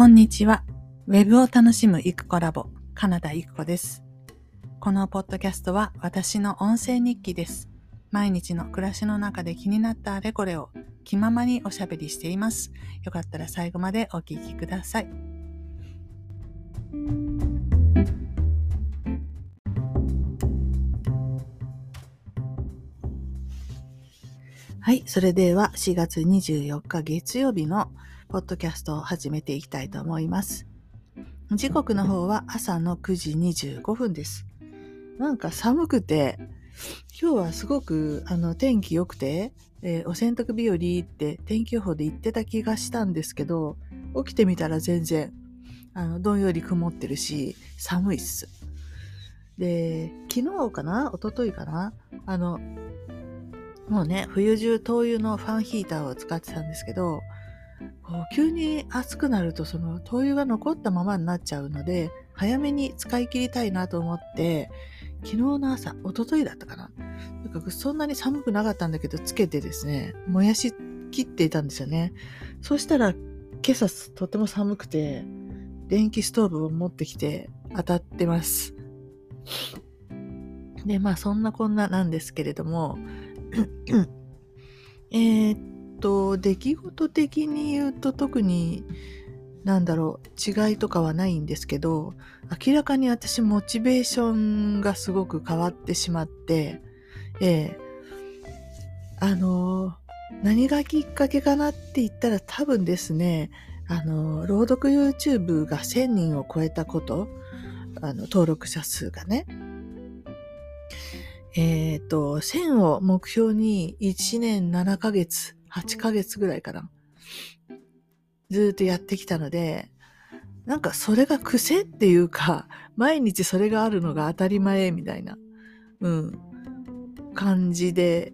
こんにちは。ウェブを楽しむイクコラボ、カナダイクコです。このポッドキャストは私の音声日記です。毎日の暮らしの中で気になったあれこれを気ままにおしゃべりしています。よかったら最後までお聞きください。はい。それでは4月24日月曜日のポッドキャストを始めていきたいと思います。時刻の方は朝の9時25分です。なんか寒くて、今日はすごくあの天気良くて、えー、お洗濯日和って天気予報で言ってた気がしたんですけど、起きてみたら全然、あの、どんより曇ってるし、寒いっす。で、昨日かな？一昨日かな？あの、もうね、冬中灯油のファンヒーターを使ってたんですけど、こう急に暑くなるとその灯油が残ったままになっちゃうので早めに使い切りたいなと思って昨日の朝一昨日だったかな。なんかそんなに寒くなかったんだけどつけてですね燃やし切っていたんですよね。そしたら今朝とても寒くて電気ストーブを持ってきて当たってます。でまあそんなこんななんですけれどもえー、と、出来事的に言うと特に、なんだろう、違いとかはないんですけど、明らかに私モチベーションがすごく変わってしまって、ええあの、何がきっかけかなって言ったら多分ですね、あの、朗読 YouTube が1000人を超えたこと、あの、登録者数がね。えっ、ー、と、1000を目標に1年7ヶ月8ヶ月ぐらいかな。ずっとやってきたので、なんかそれが癖っていうか、毎日それがあるのが当たり前みたいな、うん、感じで、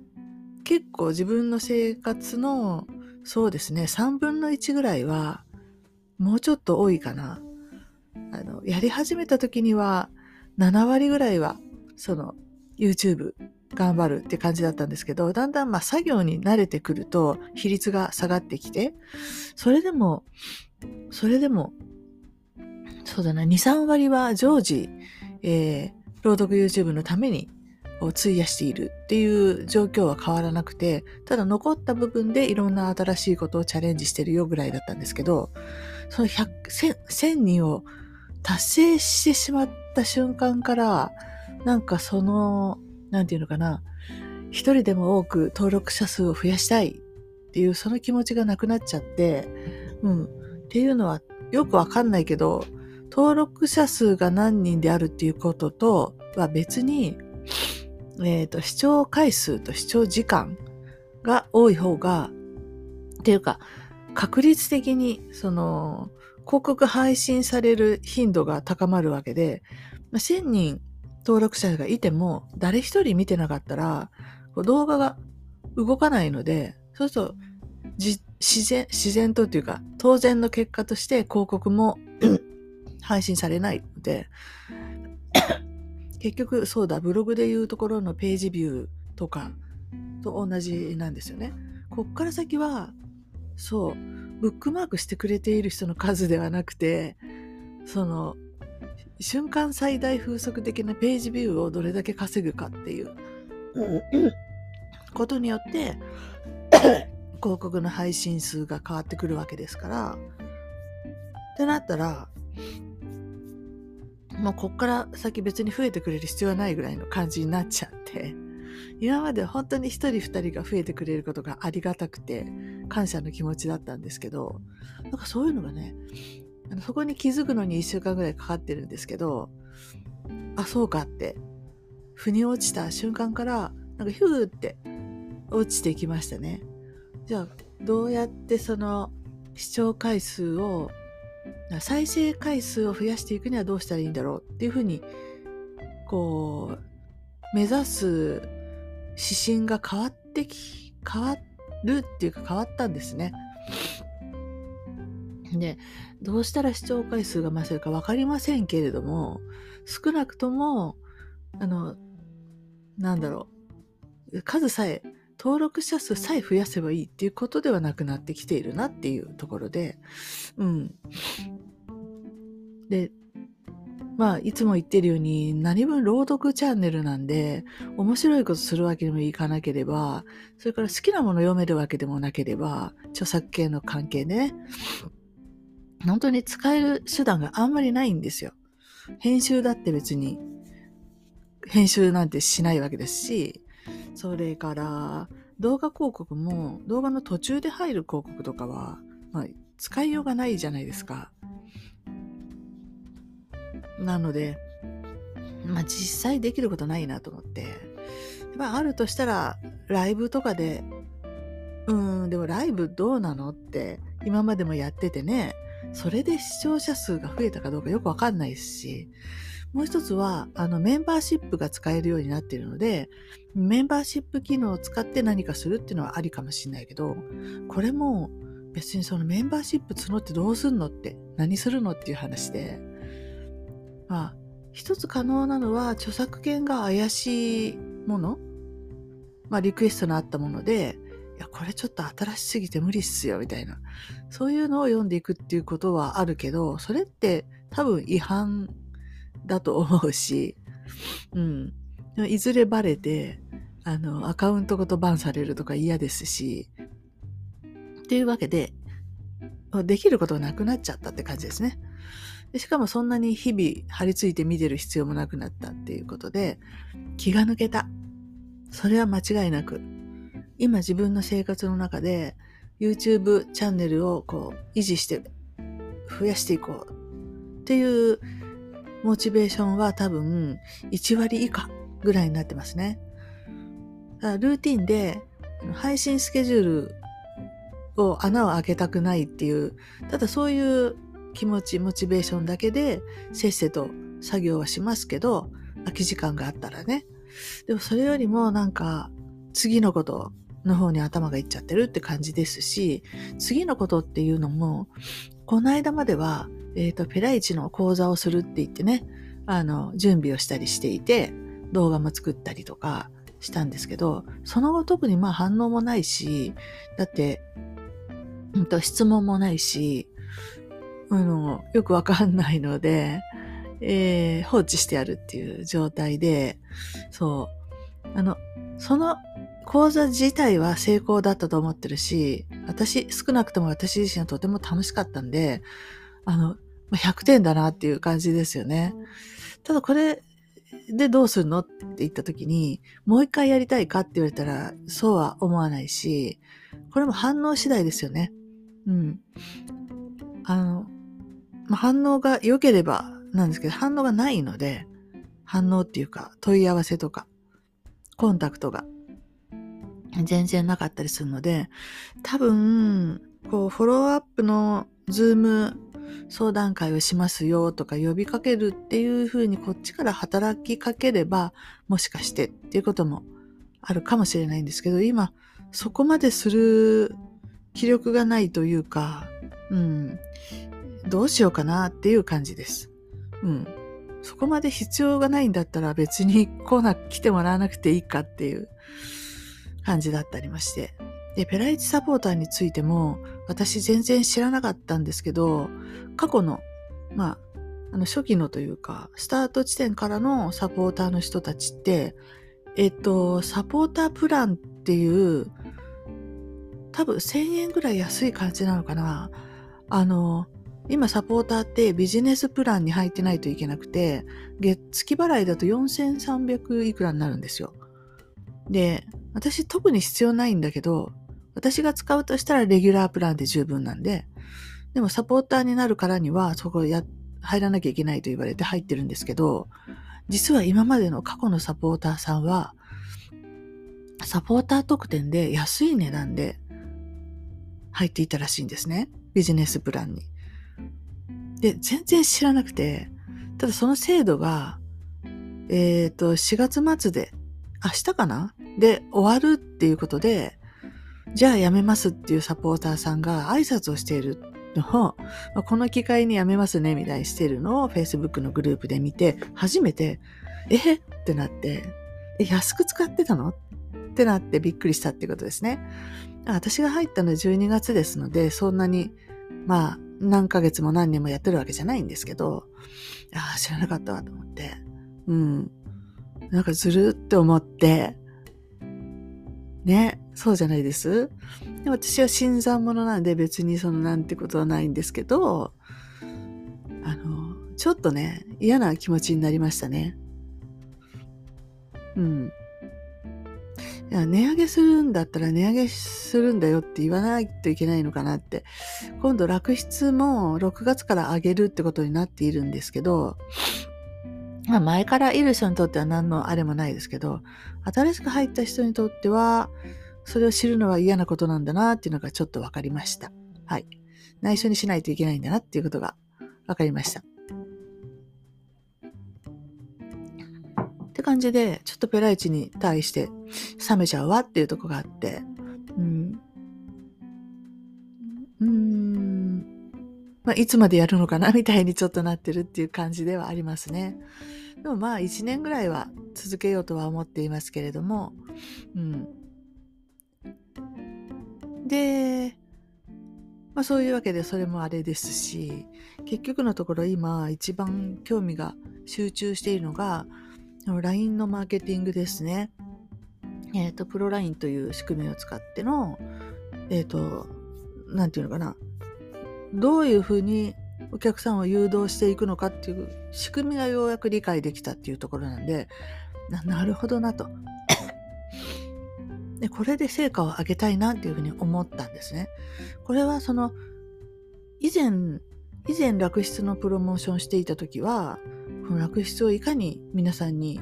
結構自分の生活の、そうですね、3分の1ぐらいは、もうちょっと多いかな。あの、やり始めた時には、7割ぐらいは、その、YouTube 頑張るって感じだったんですけど、だんだんまあ作業に慣れてくると比率が下がってきて、それでも、それでも、そうだな、2、3割は常時、えー、朗読 YouTube のためにを費やしているっていう状況は変わらなくて、ただ残った部分でいろんな新しいことをチャレンジしてるよぐらいだったんですけど、その100、1000人を達成してしまった瞬間から、なんかそのなんていうのかな、一人でも多く登録者数を増やしたいっていうその気持ちがなくなっちゃって、うん。っていうのはよくわかんないけど、登録者数が何人であるっていうこととは別に、えっ、ー、と、視聴回数と視聴時間が多い方が、っていうか、確率的に、その、広告配信される頻度が高まるわけで、1000人登録者がいても、誰一人見てなかったら、動画が動かないので、そうすると、自然、自然とっていうか、当然の結果として広告も配信されないので、結局、そうだ、ブログでいうところのページビューとかと同じなんですよね。こっから先は、そう、ブックマークしてくれている人の数ではなくて、その、瞬間最大風速的なページビューをどれだけ稼ぐかっていう。ことによって 広告の配信数が変わってくるわけですから。ってなったらもうこっから先別に増えてくれる必要はないぐらいの感じになっちゃって今まで本当に一人二人が増えてくれることがありがたくて感謝の気持ちだったんですけどなんかそういうのがねそこに気づくのに1週間ぐらいかかってるんですけど、あ、そうかって、腑に落ちた瞬間から、なんかヒューって落ちてきましたね。じゃあ、どうやってその視聴回数を、再生回数を増やしていくにはどうしたらいいんだろうっていうふうに、こう、目指す指針が変わってき、変わるっていうか変わったんですね。で、どうしたら視聴回数が増せるか分かりませんけれども、少なくとも、あの、なんだろう、数さえ登録者数さえ増やせばいいっていうことではなくなってきているなっていうところで、うん。で、まあ、いつも言ってるように、何分朗読チャンネルなんで、面白いことするわけにもいかなければ、それから好きなもの読めるわけでもなければ、著作権の関係ね、本当に使える手段があんまりないんですよ。編集だって別に、編集なんてしないわけですし、それから動画広告も動画の途中で入る広告とかは、まあ、使いようがないじゃないですか。なので、まあ実際できることないなと思って。まああるとしたら、ライブとかで、うん、でもライブどうなの？って今までもやっててね、それで視聴者数が増えたかどうかよくわかんないですし、もう一つは、あの、メンバーシップが使えるようになっているので、メンバーシップ機能を使って何かするっていうのはありかもしれないけど、これも別にそのメンバーシップ募ってどうすんのって、何するのっていう話で、まあ、一つ可能なのは著作権が怪しいもの、まあ、リクエストのあったもので、いや、これちょっと新しすぎて無理っすよ、みたいな。そういうのを読んでいくっていうことはあるけど、それって多分違反だと思うし、うん。いずれバレて、あの、アカウントごとバンされるとか嫌ですし、っていうわけで、できることがなくなっちゃったって感じですね。でしかもそんなに日々張り付いて見てる必要もなくなったっていうことで、気が抜けた。それは間違いなく。今自分の生活の中で YouTube チャンネルをこう維持して増やしていこうっていうモチベーションは多分1割以下ぐらいになってますね。ルーティンで配信スケジュールを穴を開けたくないっていう、ただそういう気持ち、モチベーションだけでせっせと作業はしますけど、空き時間があったらね。でもそれよりもなんか次のことの方に頭がいっちゃってるって感じですし、次のことっていうのも、この間までは、えっ、ー、と、ペライチの講座をするって言ってね、あの、準備をしたりしていて、動画も作ったりとかしたんですけど、その後特にまあ反応もないし、だって、うんと質問もないし、あの、よくわかんないので、えー、放置してやるっていう状態で、そう。あの、その講座自体は成功だったと思ってるし、私、少なくとも私自身はとても楽しかったんで、あの、100点だなっていう感じですよね。ただこれでどうするのって言った時に、もう一回やりたいかって言われたら、そうは思わないし、これも反応次第ですよね。うん。あの、ま、反応が良ければなんですけど、反応がないので、反応っていうか問い合わせとか、コンタクトが全然なかったりするので、多分、こう、フォローアップのズーム相談会をしますよとか呼びかけるっていうふうにこっちから働きかければ、もしかしてっていうこともあるかもしれないんですけど、今、そこまでする気力がないというか、うん、どうしようかなっていう感じです。うん。そこまで必要がないんだったら別に来な、来てもらわなくていいかっていう感じだったりまして。で、ペライチサポーターについても私全然知らなかったんですけど、過去の、まあ、あの初期のというか、スタート地点からのサポーターの人たちって、えっと、サポータープランっていう、多分1000円ぐらい安い感じなのかな。あの、今サポーターってビジネスプランに入ってないといけなくて、月月払いだと4300いくらになるんですよ。で、私特に必要ないんだけど、私が使うとしたらレギュラープランで十分なんで、でもサポーターになるからにはそこや、入らなきゃいけないと言われて入ってるんですけど、実は今までの過去のサポーターさんは、サポーター特典で安い値段で入っていたらしいんですね。ビジネスプランに。で、全然知らなくて、ただその制度が、えっ、ー、と、4月末で、明日かな？で終わるっていうことで、じゃあ辞めますっていうサポーターさんが挨拶をしているのを、この機会に辞めますねみたいにしてるのを Facebook のグループで見て、初めて、え？ってなって、え、安く使ってたの？ってなってびっくりしたっていうことですね。私が入ったのは12月ですので、そんなに、まあ、何ヶ月も何年もやってるわけじゃないんですけど、ああ、知らなかったわと思って。うん。なんかずるって思って、ね、そうじゃないです？で私は新参者なんで別にそのなんてことはないんですけど、あの、ちょっとね、嫌な気持ちになりましたね。うん。いや値上げするんだったら値上げするんだよって言わないといけないのかなって。今度落筆も6月から上げるってことになっているんですけど、まあ前からいる人にとっては何のあれもないですけど、新しく入った人にとっては、それを知るのは嫌なことなんだなっていうのがちょっと分かりました。はい。内緒にしないといけないんだなっていうことが分かりました。って感じで、ちょっとペライチに対して冷めちゃうわっていうとこがあって、まあ、いつまでやるのかなみたいにちょっとなってるっていう感じではありますね。でもまあ、一年ぐらいは続けようとは思っていますけれども、うん。で、まあそういうわけでそれもあれですし、結局のところ今一番興味が集中しているのが、LINE のマーケティングですね。えっ、ー、と、プロ LINE という仕組みを使っての、えっ、ー、と、なんていうのかな。どういうふうにお客さんを誘導していくのかっていう仕組みがようやく理解できたっていうところなんで、なるほどなと。で、これで成果を上げたいなっていうふうに思ったんですね。これはその、以前、以前楽室のプロモーションしていた時は、この楽室をいかに皆さんに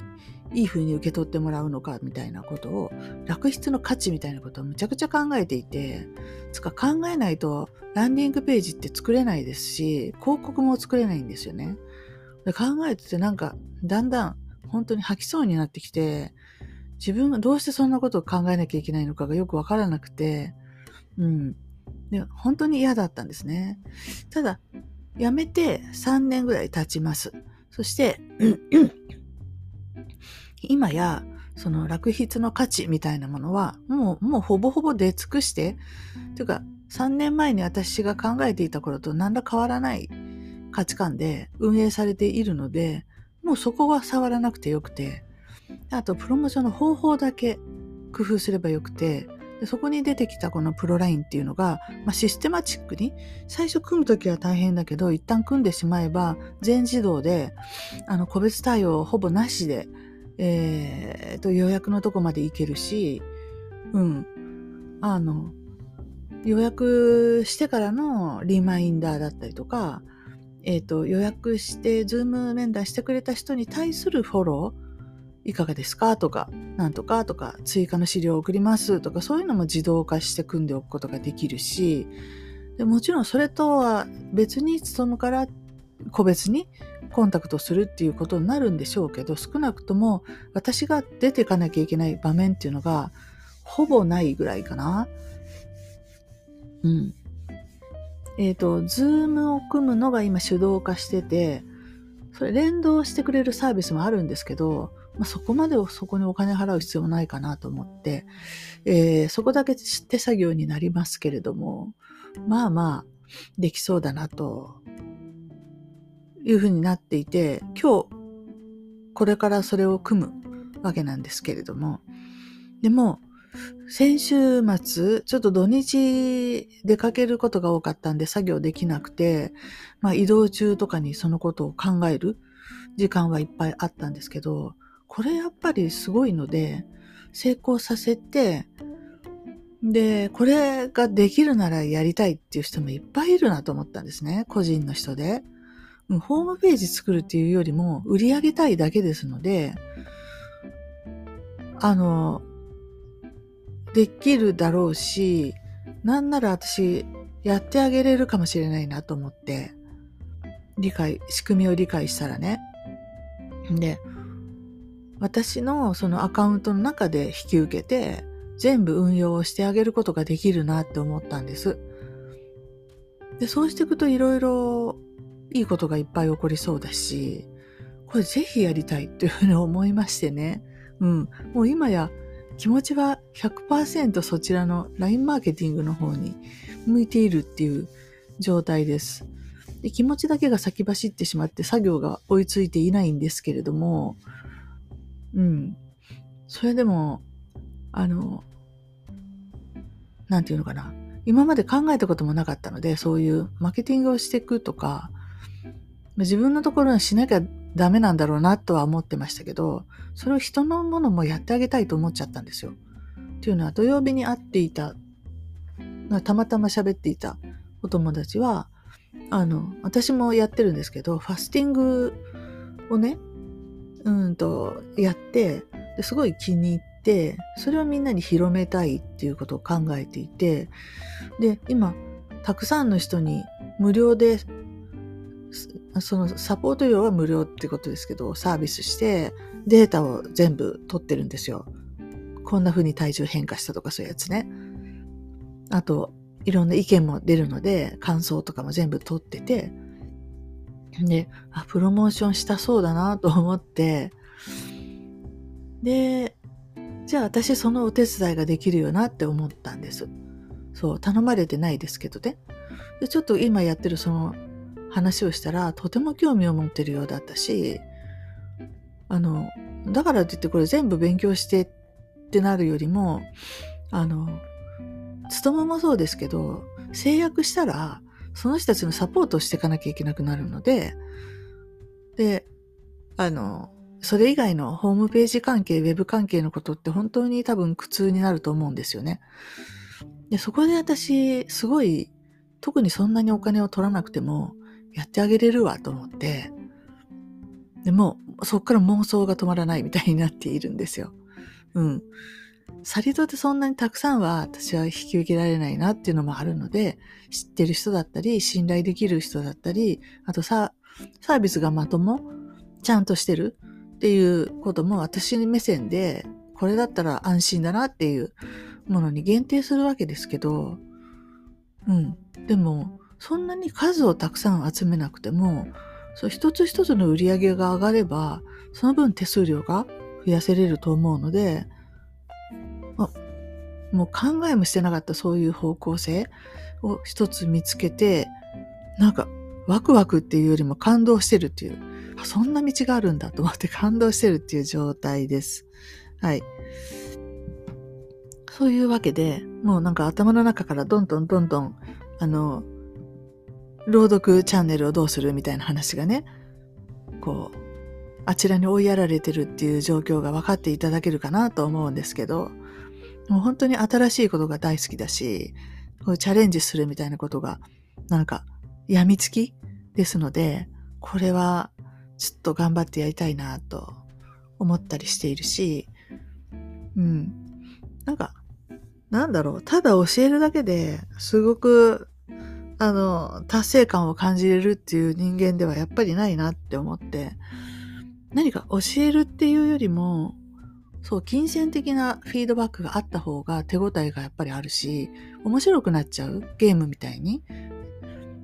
いい風に受け取ってもらうのかみたいなことを、楽室の価値みたいなことをむちゃくちゃ考えていて、つか考えないとランディングページって作れないですし、広告も作れないんですよね。で考えててなんか、だんだん本当に吐きそうになってきて、自分がどうしてそんなことを考えなきゃいけないのかがよくわからなくて、うん。で、本当に嫌だったんですね。ただ、辞めて3年ぐらい経ちます。そして、今や、その落筆の価値みたいなものは、もう、もうほぼほぼ出尽くして、というか、3年前に私が考えていた頃と何ら変わらない価値観で運営されているので、もうそこは触らなくてよくて、あと、プロモーションの方法だけ工夫すればよくて、でそこに出てきたこのプロラインっていうのが、まあ、システマチックに最初組むときは大変だけど一旦組んでしまえば全自動であの個別対応ほぼなしで、えー、と予約のとこまで行けるし、うん、あの予約してからのリマインダーだったりとか、え、ー、と予約してズーム面談してくれた人に対するフォローいかがですか？とか、なんとか？とか、追加の資料を送ります？とか、そういうのも自動化して組んでおくことができるし、でもちろんそれとは別に勤むからって個別にコンタクトするっていうことになるんでしょうけど、少なくとも私が出ていかなきゃいけない場面っていうのがほぼないぐらいかな。うん。えっ、ー、と、ズームを組むのが今手動化してて、それ連動してくれるサービスもあるんですけど、まあ、そこまでそこにお金払う必要ないかなと思って、えー、そこだけ手作業になりますけれども、まあまあ、できそうだなと、いうふうになっていて、今日、これからそれを組むわけなんですけれども、でも、先週末、ちょっと土日出かけることが多かったんで作業できなくて、まあ移動中とかにそのことを考える時間はいっぱいあったんですけど、これやっぱりすごいので、成功させて、で、これができるならやりたいっていう人もいっぱいいるなと思ったんですね。個人の人で。ホームページ作るっていうよりも売り上げたいだけですので、あの、できるだろうし、なんなら私やってあげれるかもしれないなと思って、理解、仕組みを理解したらね。で、私のそのアカウントの中で引き受けて、全部運用をしてあげることができるなって思ったんです。で、そうしていくといろいろいいことがいっぱい起こりそうだし、これぜひやりたいっていうふうに思いましてね。うん。もう今や気持ちは100%そちらの LINE マーケティングの方に向いているっていう状態です。で気持ちだけが先走ってしまって作業が追いついていないんですけれども、うん。それでも、あの、なんていうのかな。今まで考えたこともなかったので、そういうマーケティングをしていくとか、自分のところにしなきゃダメなんだろうなとは思ってましたけど、それを人のものもやってあげたいと思っちゃったんですよ。っていうのは土曜日に会っていた、たまたま喋っていたお友達は、あの、私もやってるんですけど、ファスティングをね、うんと、やって、ですごい気に入って、それをみんなに広めたいっていうことを考えていて、で、今、たくさんの人に無料でそのサポート料は無料ってことですけど、サービスしてデータを全部取ってるんですよ。こんな風に体重変化したとかそういうやつね。あと、いろんな意見も出るので、感想とかも全部取ってて、で、あ、プロモーションしたそうだなと思って、で、じゃあ私そのお手伝いができるよなって思ったんです。そう、頼まれてないですけどね。でちょっと今やってるその話をしたらとても興味を持ってるようだったしあのだからといってこれ全部勉強してってなるよりもあの勤めもそうですけど制約したらその人たちのサポートをしていかなきゃいけなくなるのでであのそれ以外のホームページ関係、ウェブ関係のことって本当に多分苦痛になると思うんですよね。でそこで私、すごい、特にそんなにお金を取らなくても、やってあげれるわと思って、でも、そっから妄想が止まらないみたいになっているんですよ。うん。サリドでそんなにたくさんは私は引き受けられないなっていうのもあるので、知ってる人だったり、信頼できる人だったり、あとさ、サービスがまとも、ちゃんとしてるっていうことも私目線で、これだったら安心だなっていうものに限定するわけですけど、うん。でも、そんなに数をたくさん集めなくても、そう一つ一つの売り上げが上がれば、その分手数料が増やせれると思うので、まもう考えもしてなかったそういう方向性を一つ見つけて、なんかワクワクっていうよりも感動してるっていう、そんな道があるんだと思って感動してるっていう状態です。はい。そういうわけで、もうなんか頭の中からどんどんどんどん、あの、朗読チャンネルをどうするみたいな話がね、こう、あちらに追いやられてるっていう状況が分かっていただけるかなと思うんですけど、もう本当に新しいことが大好きだし、こうチャレンジするみたいなことが、なんか、病みつきですので、これはちょっと頑張ってやりたいなと思ったりしているし、うん。なんか、なんだろう、ただ教えるだけですごくあの、達成感を感じれるっていう人間ではやっぱりないなって思って、何か教えるっていうよりも、そう、金銭的なフィードバックがあった方が手応えがやっぱりあるし、面白くなっちゃうゲームみたいに。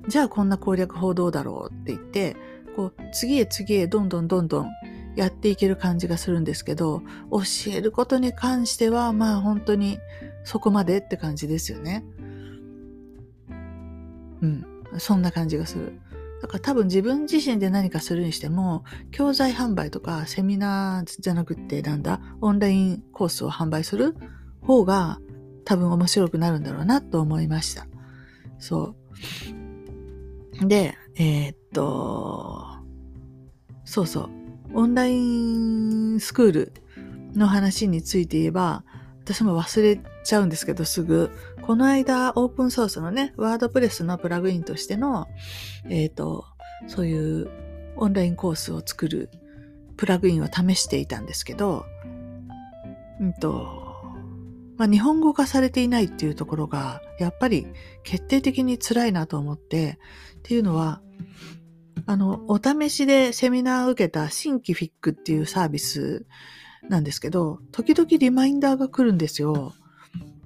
じゃあこんな攻略法どうだろうって言って、こう、次へ次へどんどんどんどんやっていける感じがするんですけど、教えることに関しては、まあ本当にそこまでって感じですよね。うん。そんな感じがする。だから多分自分自身で何かするにしても、教材販売とかセミナーじゃなくってなんだ、オンラインコースを販売する方が多分面白くなるんだろうなと思いました。そう。で、えー、っと、そうそう。オンラインスクールの話について言えば、私も忘れちゃうんですけど、すぐ。この間、オープンソースのね、ワードプレスのプラグインとしての、えっ、ー、と、そういうオンラインコースを作るプラグインを試していたんですけど、うんと、まあ、日本語化されていないっていうところが、やっぱり決定的に辛いなと思って、っていうのは、あの、お試しでセミナーを受けたシンキフィックっていうサービスなんですけど、時々リマインダーが来るんですよ。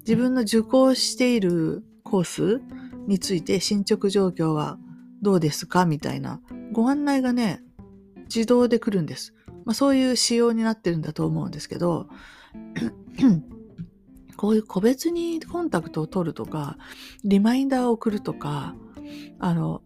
自分の受講しているコースについて進捗状況はどうですか？みたいなご案内がね、自動で来るんです。まあ、そういう仕様になってるんだと思うんですけど、こういう個別にコンタクトを取るとか、リマインダーを送るとか、あの、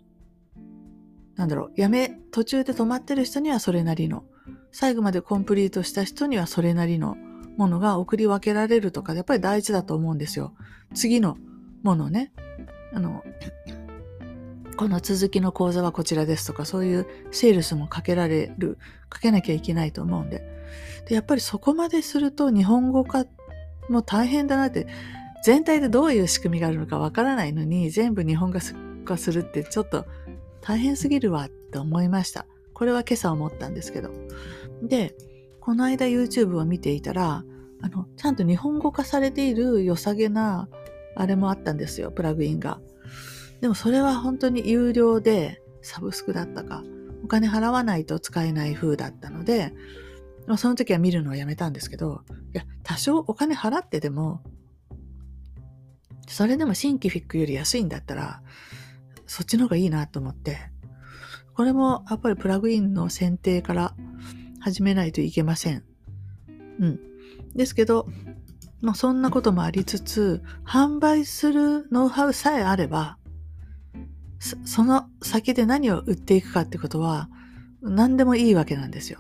なんだろう、やめ、途中で止まってる人にはそれなりの、最後までコンプリートした人にはそれなりのものが送り分けられるとか、やっぱり大事だと思うんですよ。次のものね。あの、この続きの講座はこちらですとか、そういうセールスもかけられる、かけなきゃいけないと思うんで。で、やっぱりそこまですると日本語化も大変だなって、全体でどういう仕組みがあるのかわからないのに、全部日本語化するってちょっと大変すぎるわって思いました。これは今朝思ったんですけど。で、この間 YouTube を見ていたら、あの、ちゃんと日本語化されている良さげな、あれもあったんですよ、プラグインが。でもそれは本当に有料でサブスクだったか、お金払わないと使えない風だったので、まあその時は見るのをやめたんですけど、いや、多少お金払ってでも、それでもシンキフィックより安いんだったら、そっちの方がいいなと思って、これもやっぱりプラグインの選定から始めないといけません。うん。ですけど、まあそんなこともありつつ、販売するノウハウさえあれば、その先で何を売っていくかってことは何でもいいわけなんですよ。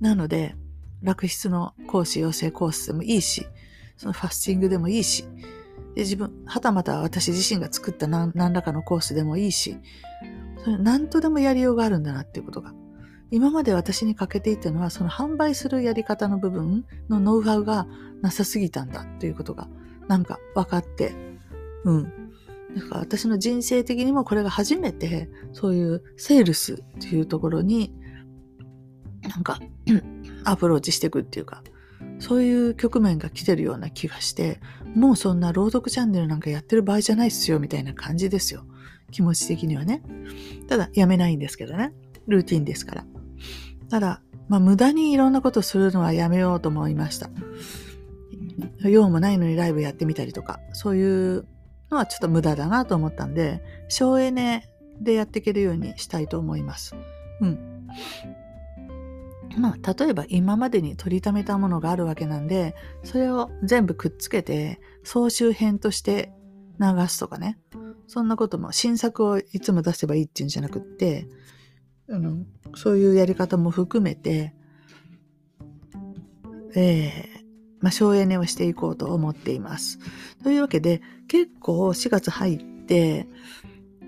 なので、楽室の講師、養成コースでもいいし、そのファスティングでもいいし、で自分、はたまた私自身が作った何らかのコースでもいいし、それ何とでもやりようがあるんだなっていうことが。今まで私に欠けていたのは、その販売するやり方の部分のノウハウがなさすぎたんだということが、なんか分かって、うん。だか私の人生的にもこれが初めてそういうセールスっていうところになんか アプローチしていくっていうかそういう局面が来てるような気がしてもうそんな朗読チャンネルなんかやってる場合じゃないっすよみたいな感じですよ。気持ち的にはね。ただやめないんですけどね。ルーティンですから。ただまあ無駄にいろんなことするのはやめようと思いました用もないのにライブやってみたりとかそういうのはちょっと無駄だなと思ったんで、省エネでやっていけるようにしたいと思います。うん。まあ、例えば今までに取りためたものがあるわけなんで、それを全部くっつけて、総集編として流すとかね。そんなことも、新作をいつも出せばいいっていうんじゃなくって、あのそういうやり方も含めて、えー、まあ、省エネをしていこうと思っています。というわけで、結構4月入って、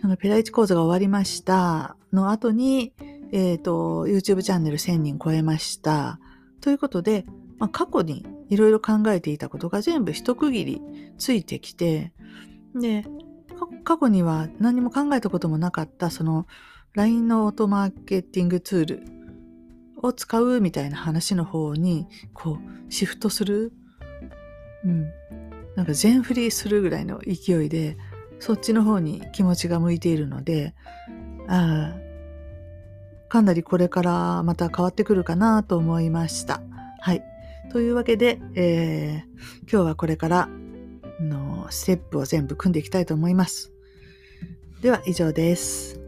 あのペライチ講座が終わりましたの後に、え、ー、と、YouTube チャンネル1000人超えました。ということで、まあ、過去にいろいろ考えていたことが全部一区切りついてきて、で、過去には何も考えたこともなかった、その LINE のオートマーケティングツールを使うみたいな話の方に、こう、シフトする？うん。なんか全振りするぐらいの勢いで、そっちの方に気持ちが向いているので、ああ、かなりこれからまた変わってくるかなと思いました。はい。というわけで、えー、今日はこれからのステップを全部組んでいきたいと思います。では以上です。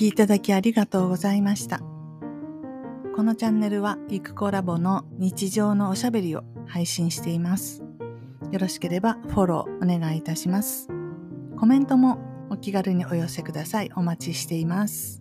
きいただきありがとうございました。このチャンネルはゆくコラボの日常のおしゃべりを配信しています。よろしければフォローお願いいたします。コメントもお気軽にお寄せください。お待ちしています。